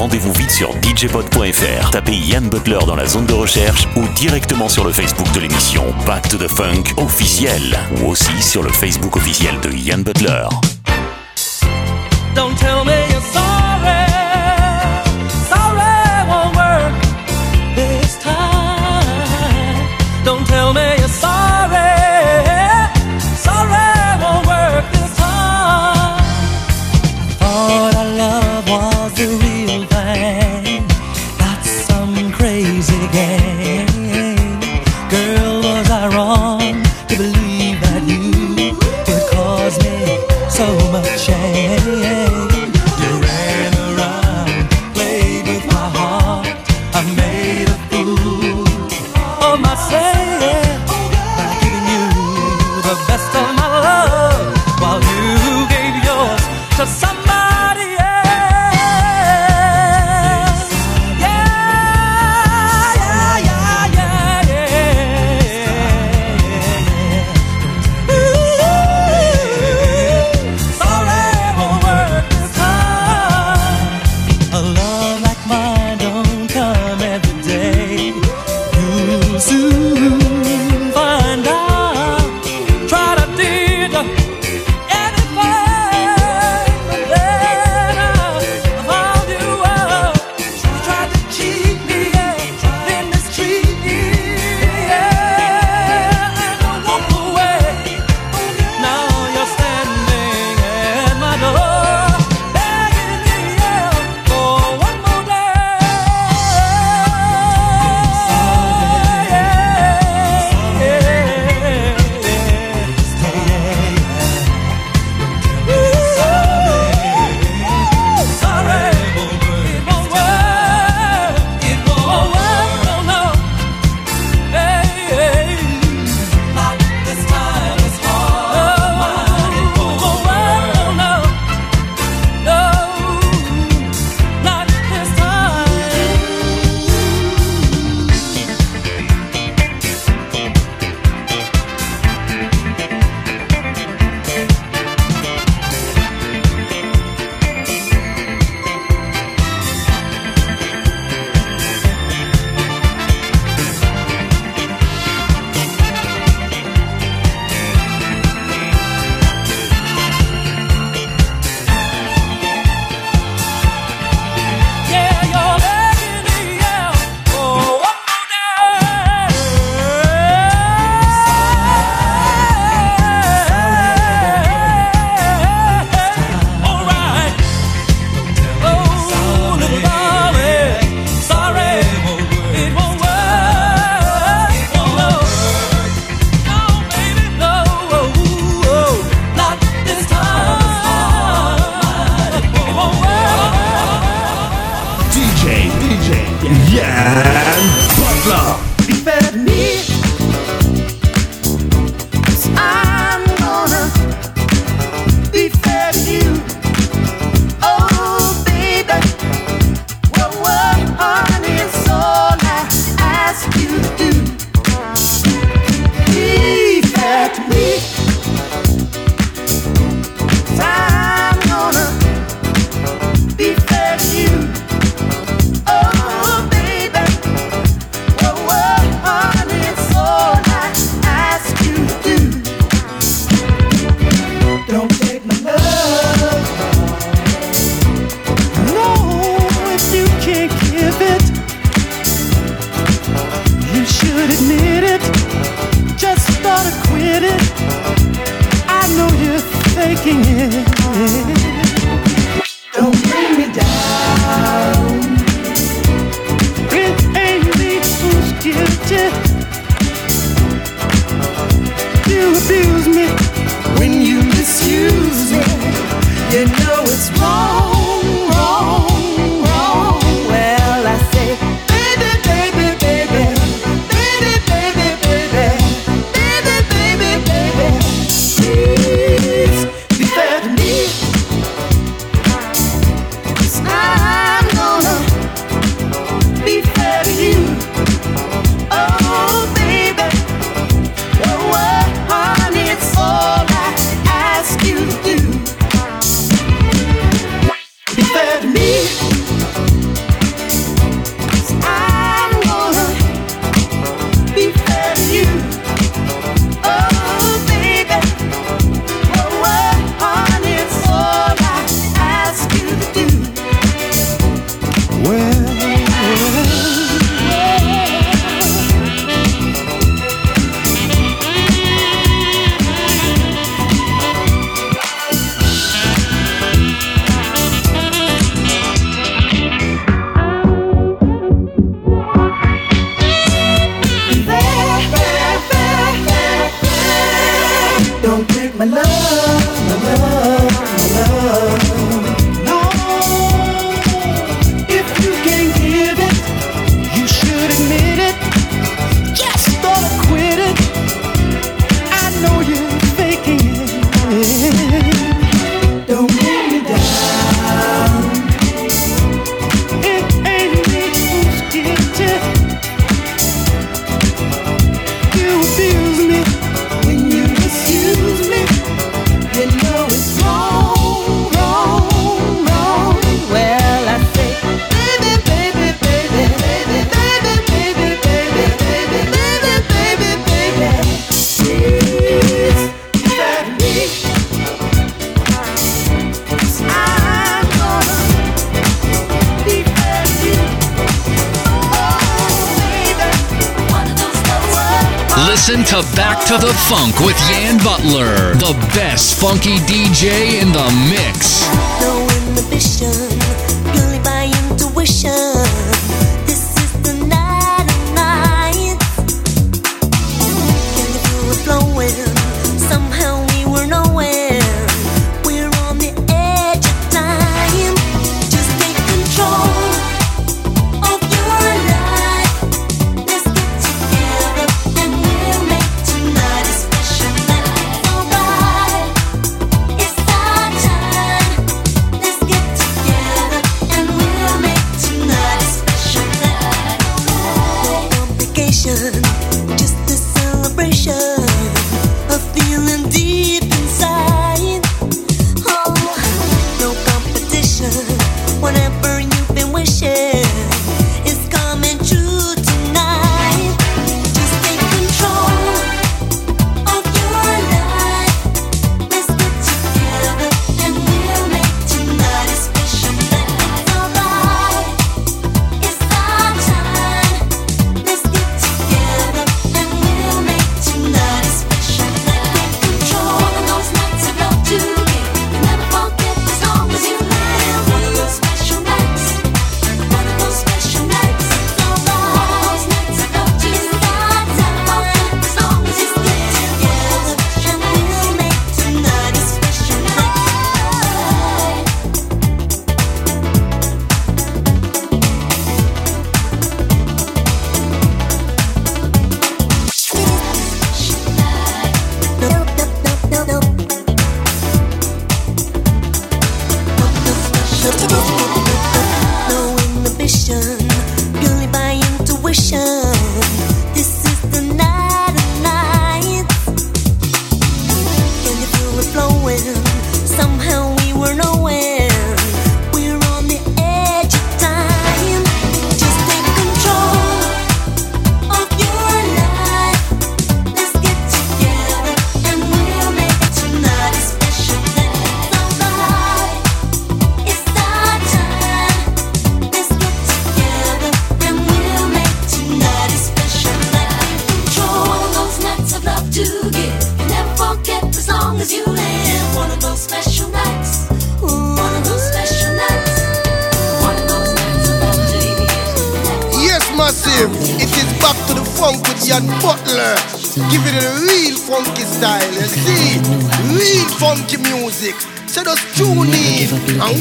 Rendez-vous vite sur djpod.fr. Tapez Yann Butler dans la zone de recherche ou directement sur le Facebook de l'émission Back to the Funk officiel ou aussi sur le Facebook officiel de Yann Butler. In the mix.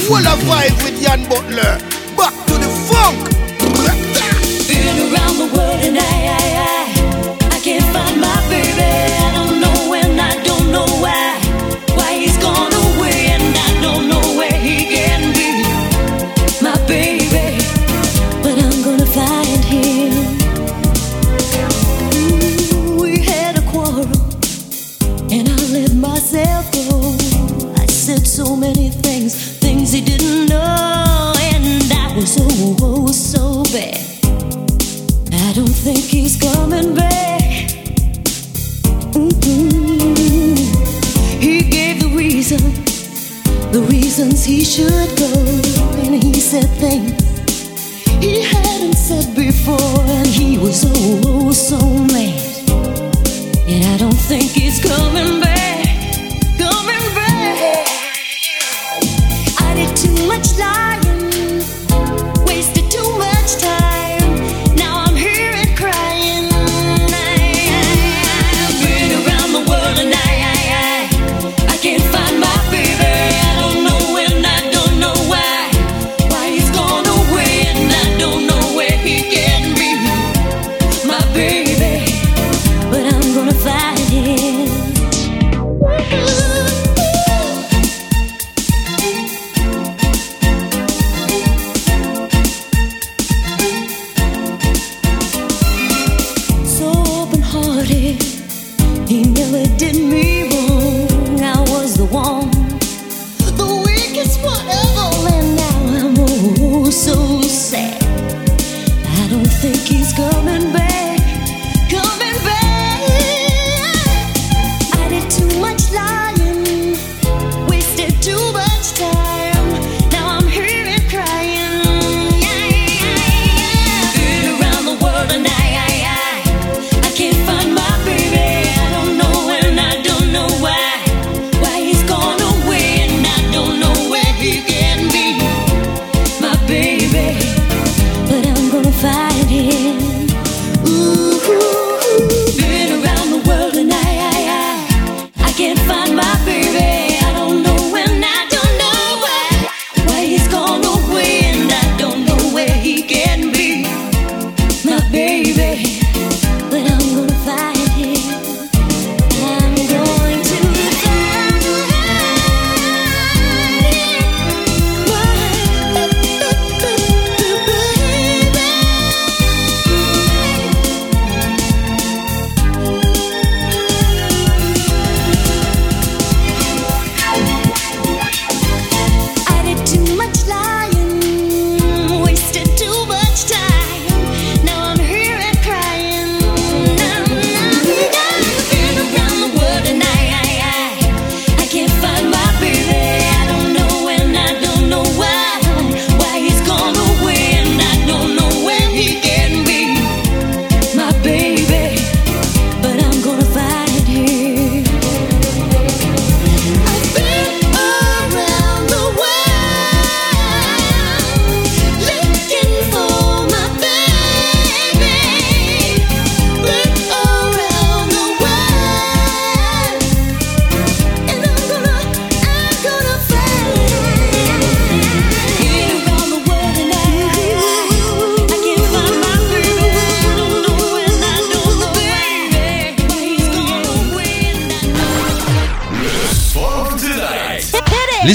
Full of vibe with Jan Butler.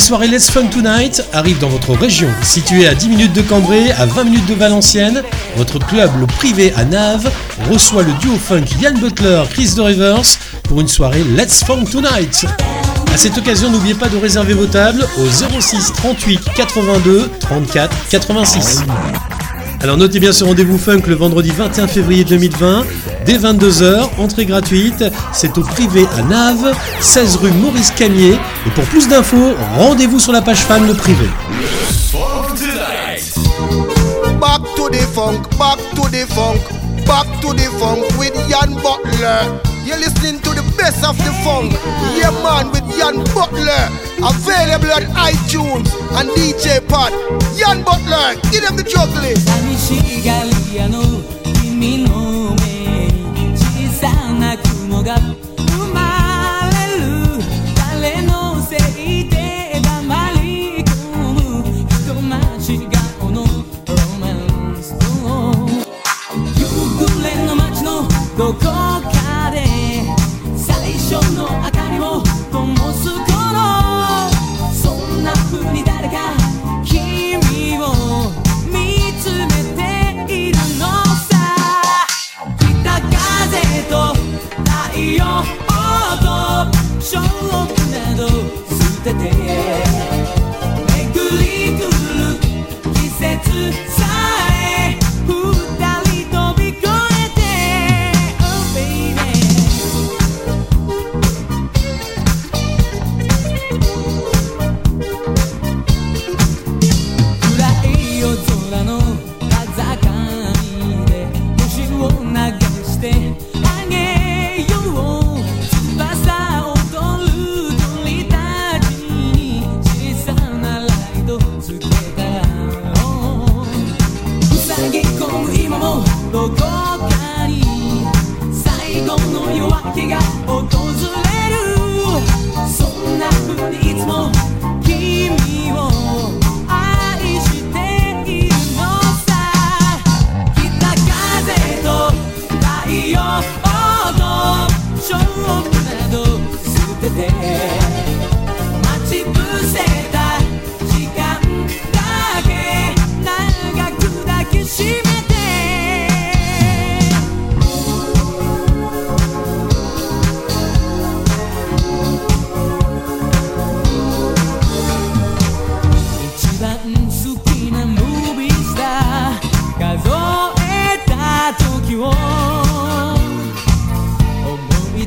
soirée Let's Fun Tonight arrive dans votre région. Située à 10 minutes de Cambrai, à 20 minutes de Valenciennes, votre club, privé à Naves reçoit le duo funk Yann Butler, Chris de Rivers pour une soirée Let's Funk Tonight. À cette occasion, n'oubliez pas de réserver vos tables au 06 38 82 34 86. Alors notez bien ce rendez-vous funk le vendredi 21 février 2020 Dès 22h, entrée gratuite, c'est au privé à Naves, 16 rue Maurice Camier. Et pour plus d'infos, rendez-vous sur la page fan de privé. Back to the funk, back to the funk, back to the funk with Yann Butler. You're listening to the best of the funk, yeah man with Jan Butler. Available on iTunes and DJ Pod. Yann Butler, give them the chocolate. な雲が生まれる。誰のせい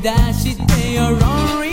出して You're on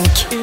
funk.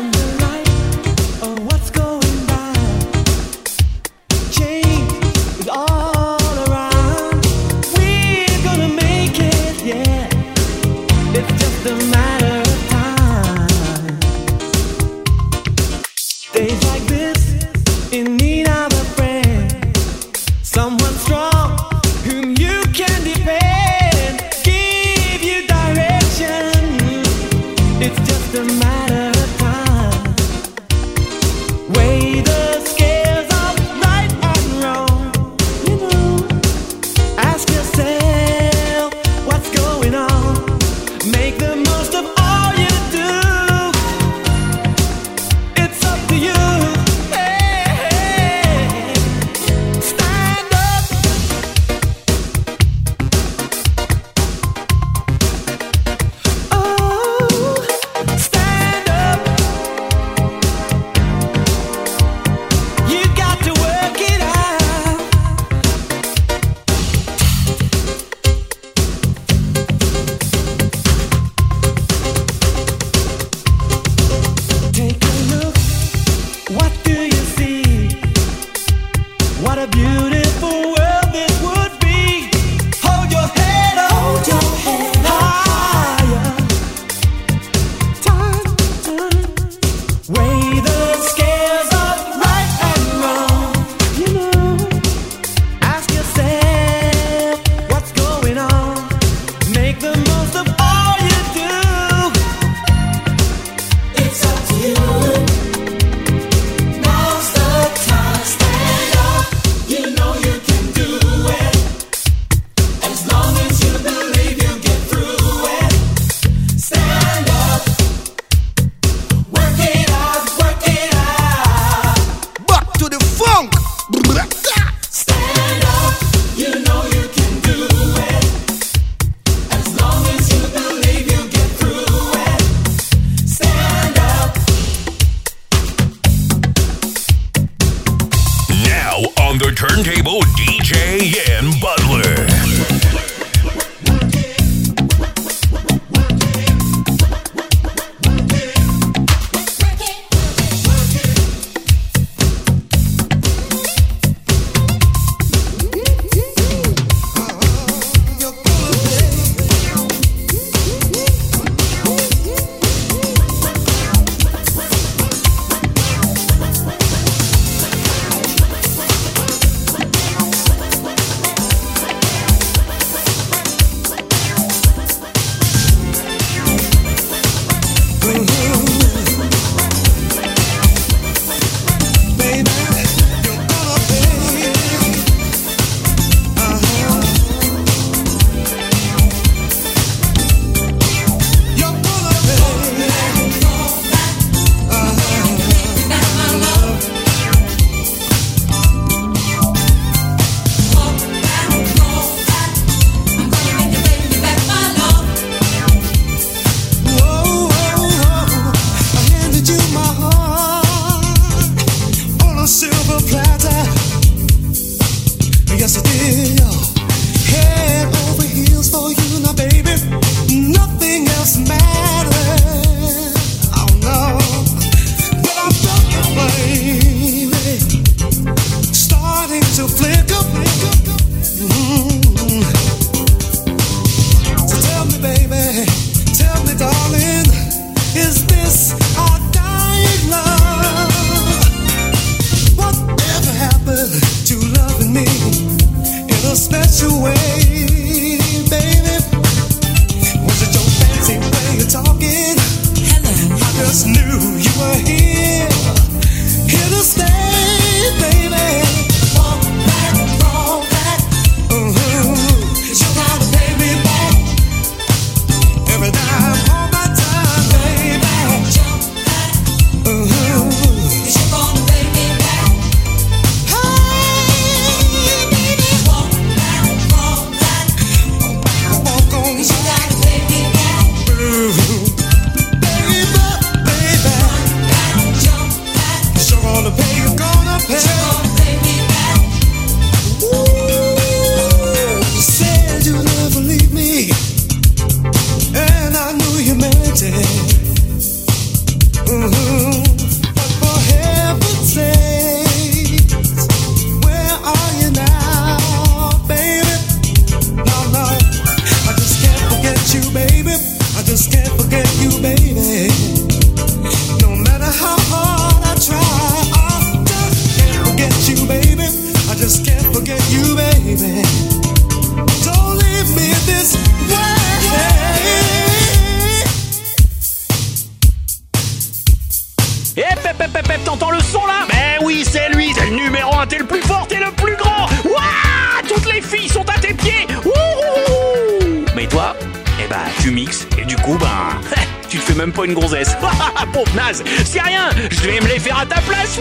t'es le plus fort, t'es le plus grand. Ouah Toutes les filles sont à tes pieds. Ouh. Mais toi, eh bah, tu mixes, et du coup, bah... tu te fais même pas une grossesse. Pauvre naze, c'est rien, je vais me les faire à ta place.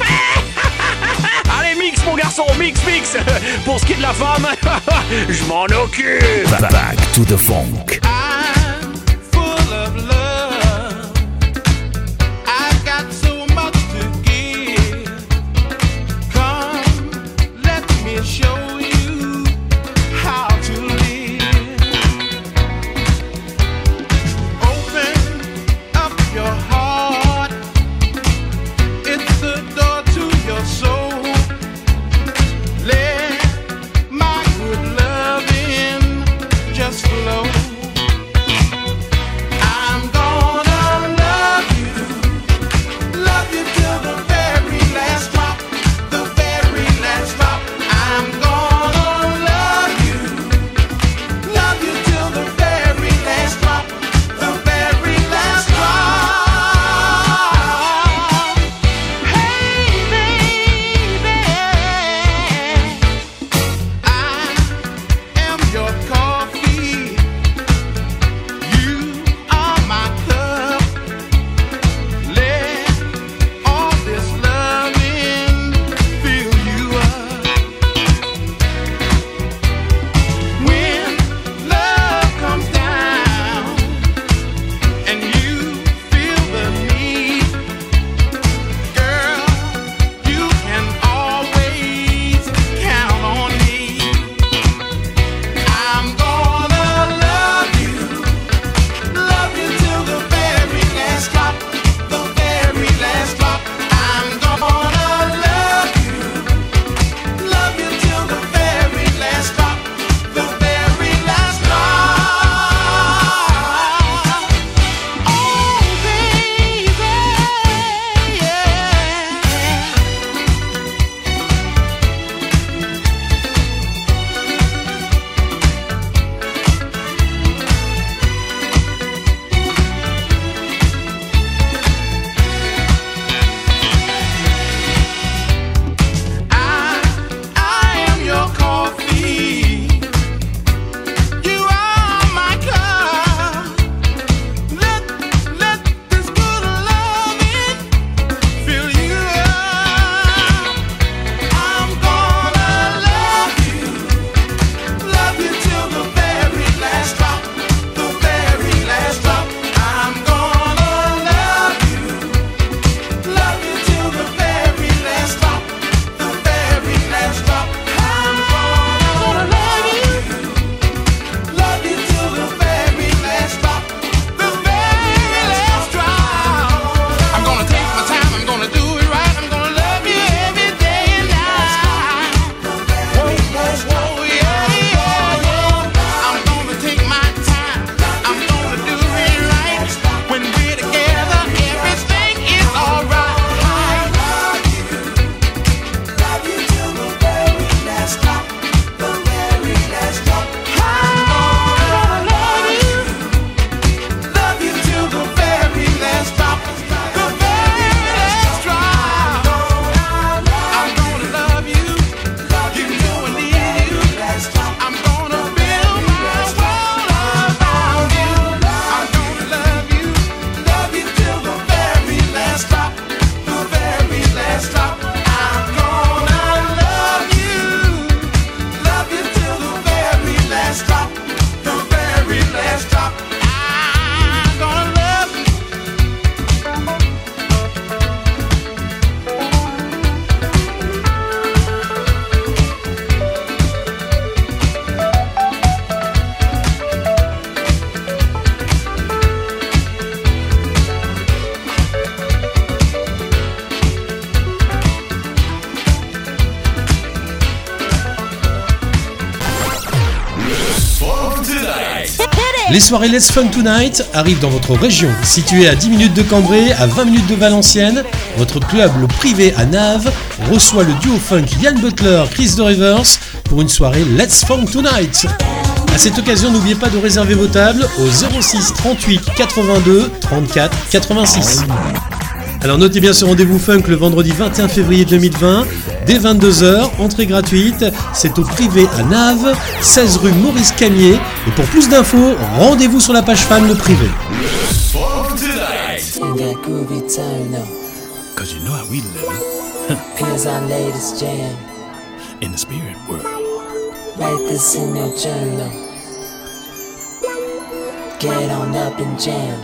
Allez, mix, mon garçon, mix, mix. Pour ce qui est de la femme, je m'en occupe. Back to the funk. Ah. Les soirées Let's Funk Tonight arrivent dans votre région. Situé à 10 minutes de Cambrai, à 20 minutes de Valenciennes, votre club privé à Naves reçoit le duo funk Yann Butler, Chris de Rivers pour une soirée Let's Funk Tonight. À cette occasion, n'oubliez pas de réserver vos tables au 06 38 82 34 86. Alors notez bien ce rendez-vous funk le vendredi 21 février 2020 Dès 22h, entrée gratuite, c'est au privé à Nave, 16 rue Maurice Camier. Et pour plus d'infos, rendez-vous sur la page fan Le Privé. Get on up jam.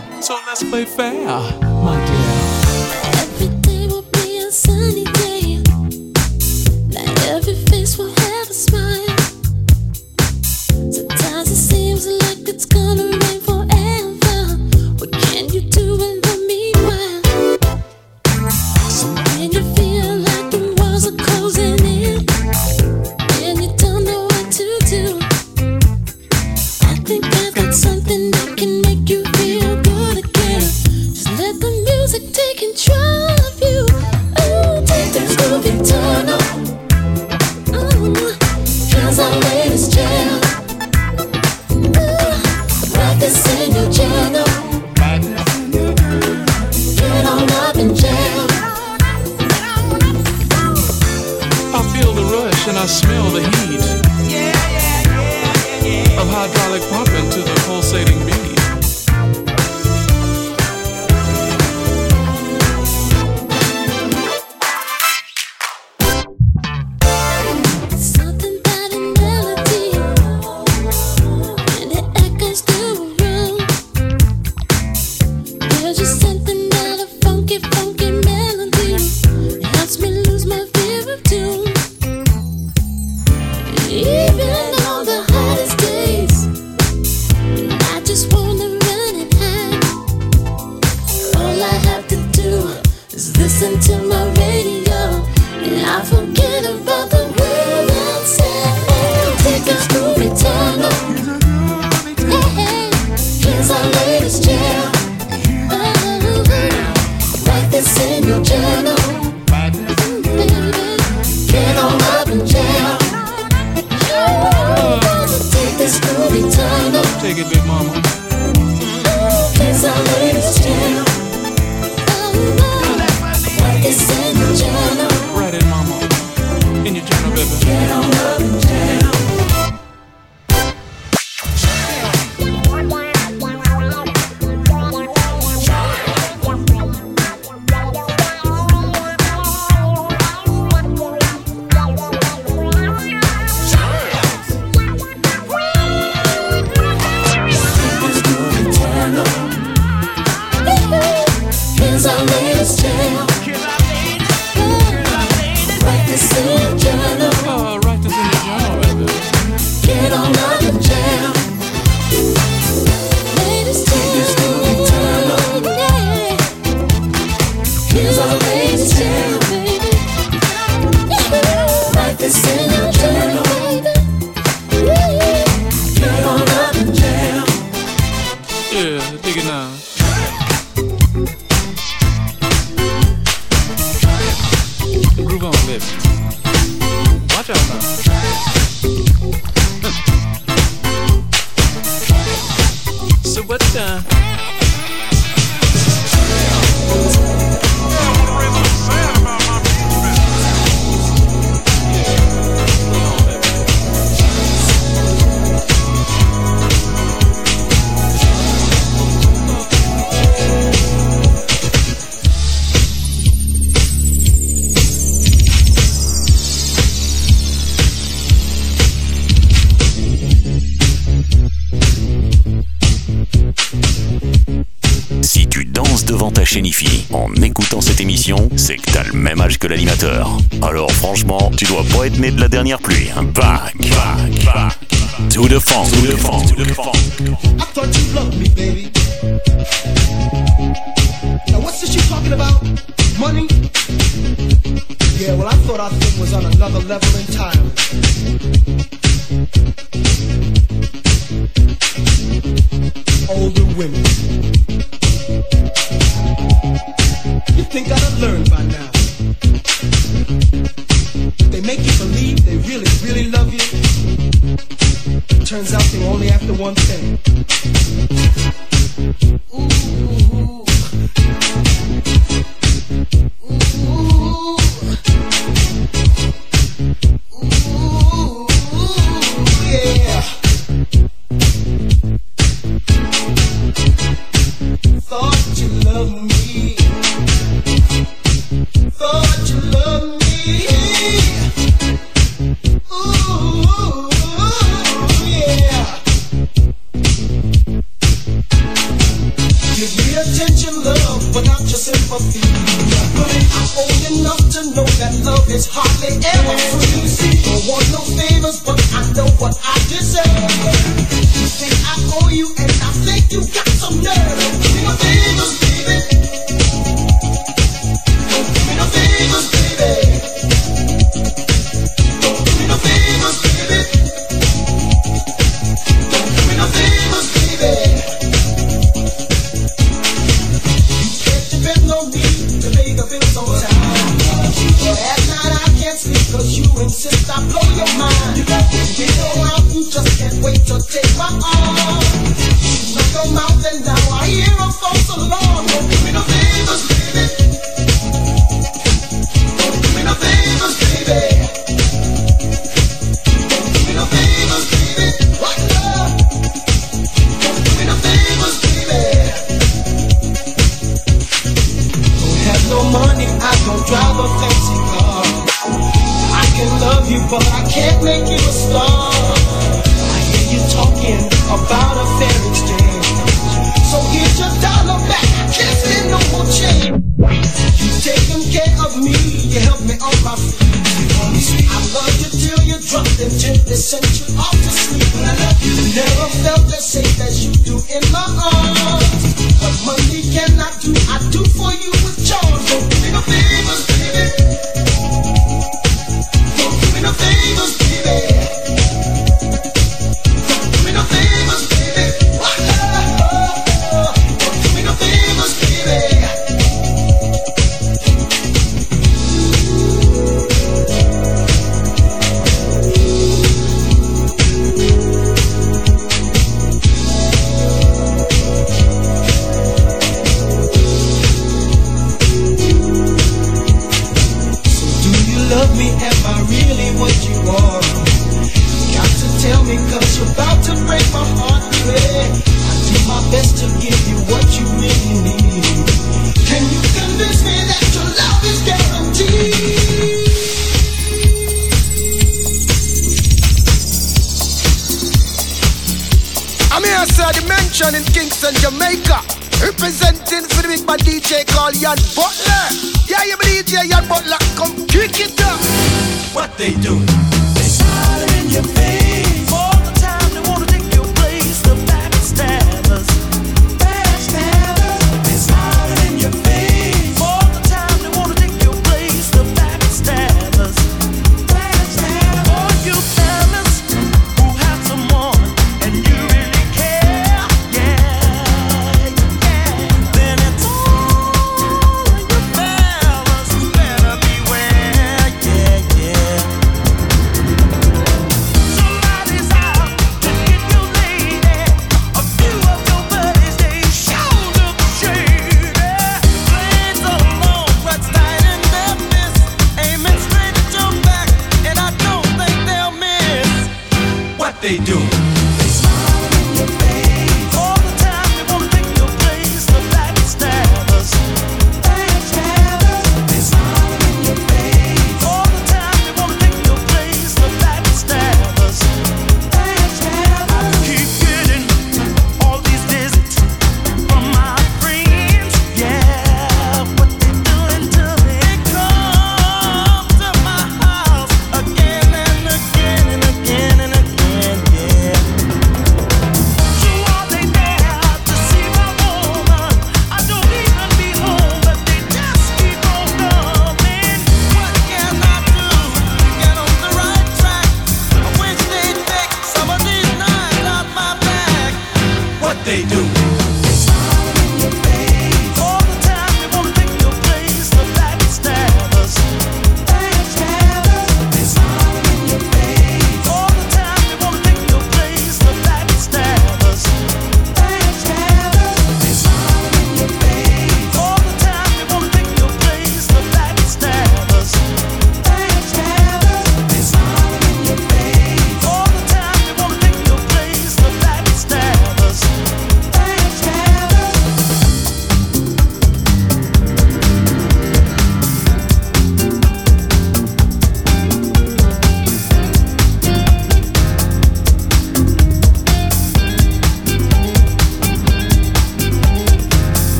de la dernière pluie. Hein.